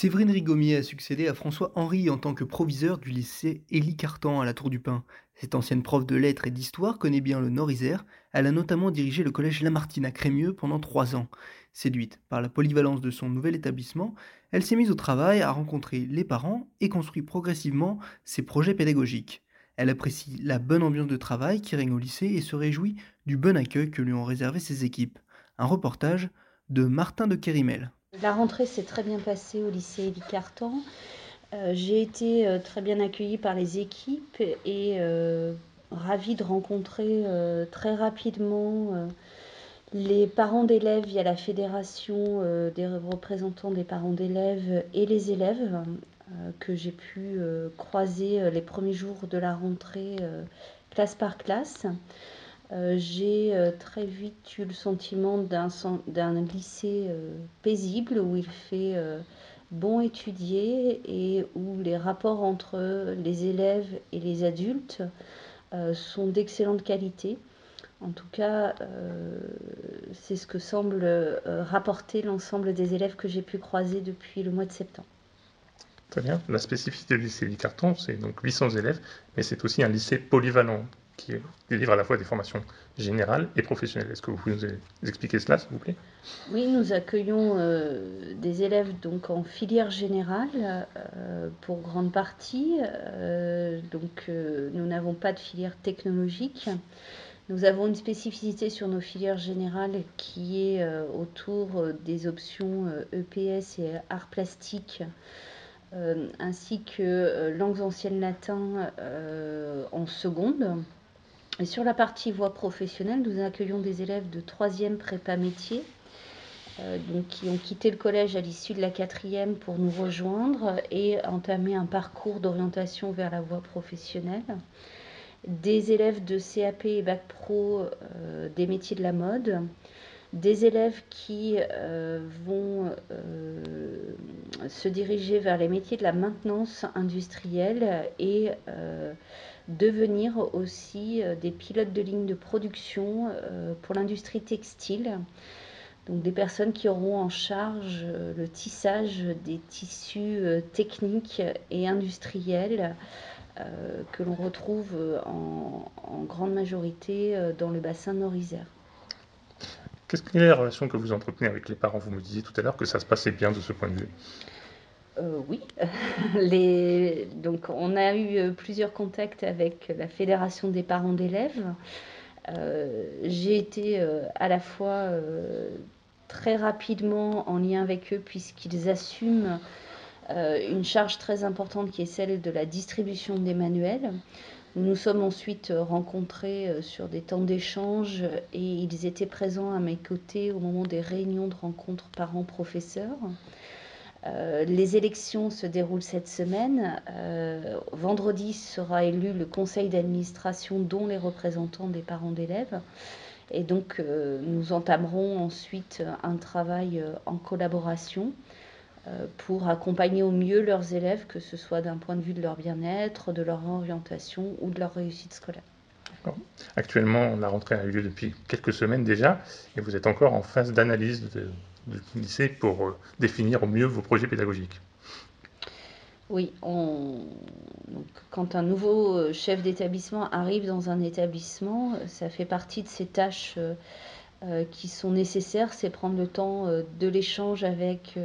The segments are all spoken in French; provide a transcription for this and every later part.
Séverine Rigomier a succédé à François Henry en tant que proviseur du lycée Élie Cartan à la Tour du Pin. Cette ancienne prof de lettres et d'histoire connaît bien le Nord-Isère. Elle a notamment dirigé le collège Lamartine à Crémieux pendant trois ans. Séduite par la polyvalence de son nouvel établissement, elle s'est mise au travail à rencontrer les parents et construit progressivement ses projets pédagogiques. Elle apprécie la bonne ambiance de travail qui règne au lycée et se réjouit du bon accueil que lui ont réservé ses équipes. Un reportage de Martin de Kérimel. La rentrée s'est très bien passée au lycée Élie Cartan. Euh, j'ai été euh, très bien accueillie par les équipes et euh, ravie de rencontrer très rapidement les parents d'élèves via la fédération des représentants des parents d'élèves et les élèves que j'ai pu croiser les premiers jours de la rentrée classe par classe. J'ai très vite eu le sentiment d'un lycée paisible où il fait bon étudier et où les rapports entre les élèves et les adultes euh, sont d'excellente qualité. En tout cas, euh, c'est ce que semble euh, rapporter l'ensemble des élèves que j'ai pu croiser depuis le mois de septembre. Très bien. La spécificité du lycée Carton, c'est donc 800 élèves, mais c'est aussi un lycée polyvalent qui délivre à la fois des formations générales et professionnelles. Est-ce que vous pouvez nous expliquer cela, s'il vous plaît? Oui, nous accueillons euh, des élèves donc en filière générale euh, pour grande partie. Euh, donc, nous n'avons pas de filière technologique. Nous avons une spécificité sur nos filières générales qui est autour des options EPS e et art plastique. ainsi que langues anciennes latin en seconde. Sur la partie voie professionnelle, nous accueillons des élèves de 3e prépa métier, euh, qui ont quitté le collège à l'issue de la quatrième pour nous rejoindre et entamer un parcours d'orientation vers la voie professionnelle. Des élèves de CAP et Bac Pro euh, des métiers de la mode, des élèves qui euh, vont se diriger vers les métiers de la maintenance industrielle et devenir aussi euh, des pilotes de ligne de production euh, pour l'industrie textile. Donc des personnes qui auront en charge euh, le tissage des tissus techniques et industriels que l'on retrouve en, grande majorité dans le bassin nord-isère. Qu'est-ce que est la relation que vous entretenez avec les parents? Vous me disiez tout à l'heure que ça se passait bien de ce point de vue. Euh, oui. Les... Donc, on a eu euh, plusieurs contacts avec la Fédération des parents d'élèves. Euh, j'ai été à la fois très rapidement en lien avec eux puisqu'ils assument une charge très importante qui est celle de la distribution des manuels. Nous sommes ensuite rencontrés sur des temps d'échange et ils étaient présents à mes côtés au moment des réunions de rencontres parents-professeurs. Euh, les élections se déroulent cette semaine. Euh, vendredi sera élu le conseil d'administration dont les représentants des parents d'élèves. Et donc euh, nous entamerons ensuite un travail en collaboration pour accompagner au mieux leurs élèves, que ce soit d'un point de vue de leur bien-être, de leur orientation ou de leur réussite scolaire. Actuellement, la rentrée a eu lieu depuis quelques semaines déjà, et vous êtes encore en phase d'analyse de, du lycée pour euh, définir au mieux vos projets pédagogiques. Oui, quand un nouveau euh, chef d'établissement arrive dans un établissement, euh, ça fait partie de ces tâches qui sont nécessaires, c'est prendre le temps de l'échange avec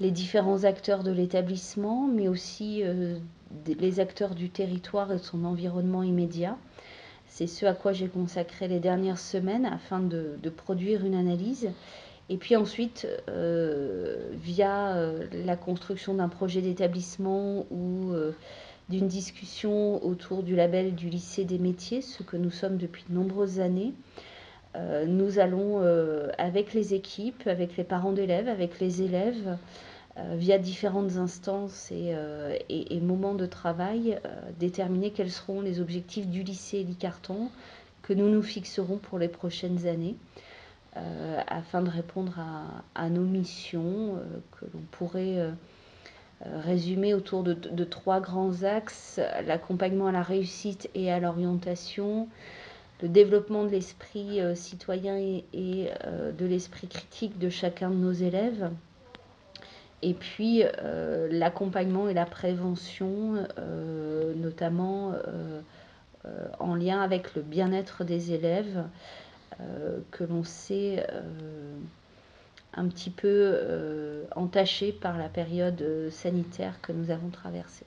les différents acteurs de l'établissement, mais aussi les acteurs du territoire et de son environnement immédiat. C'est ce à quoi j'ai consacré les dernières semaines afin de, produire une analyse et puis ensuite, euh, via euh, la construction d'un projet d'établissement ou euh, d'une discussion autour du label du lycée des métiers, ce que nous sommes depuis de nombreuses années. Euh, nous allons, euh, avec les équipes, avec les parents d'élèves, avec les élèves, euh, via différentes instances et, moments de travail, déterminer quels seront les objectifs du lycée Licarton que nous nous fixerons pour les prochaines années. afin de répondre à, nos missions que l'on pourrait résumer autour de, trois grands axes, l'accompagnement à la réussite et à l'orientation, le développement de l'esprit euh, citoyen et, euh, de l'esprit critique de chacun de nos élèves. Et puis euh, l'accompagnement et la prévention, notamment en lien avec le bien-être des élèves, que l'on sait un petit peu entaché par la période sanitaire que nous avons traversée.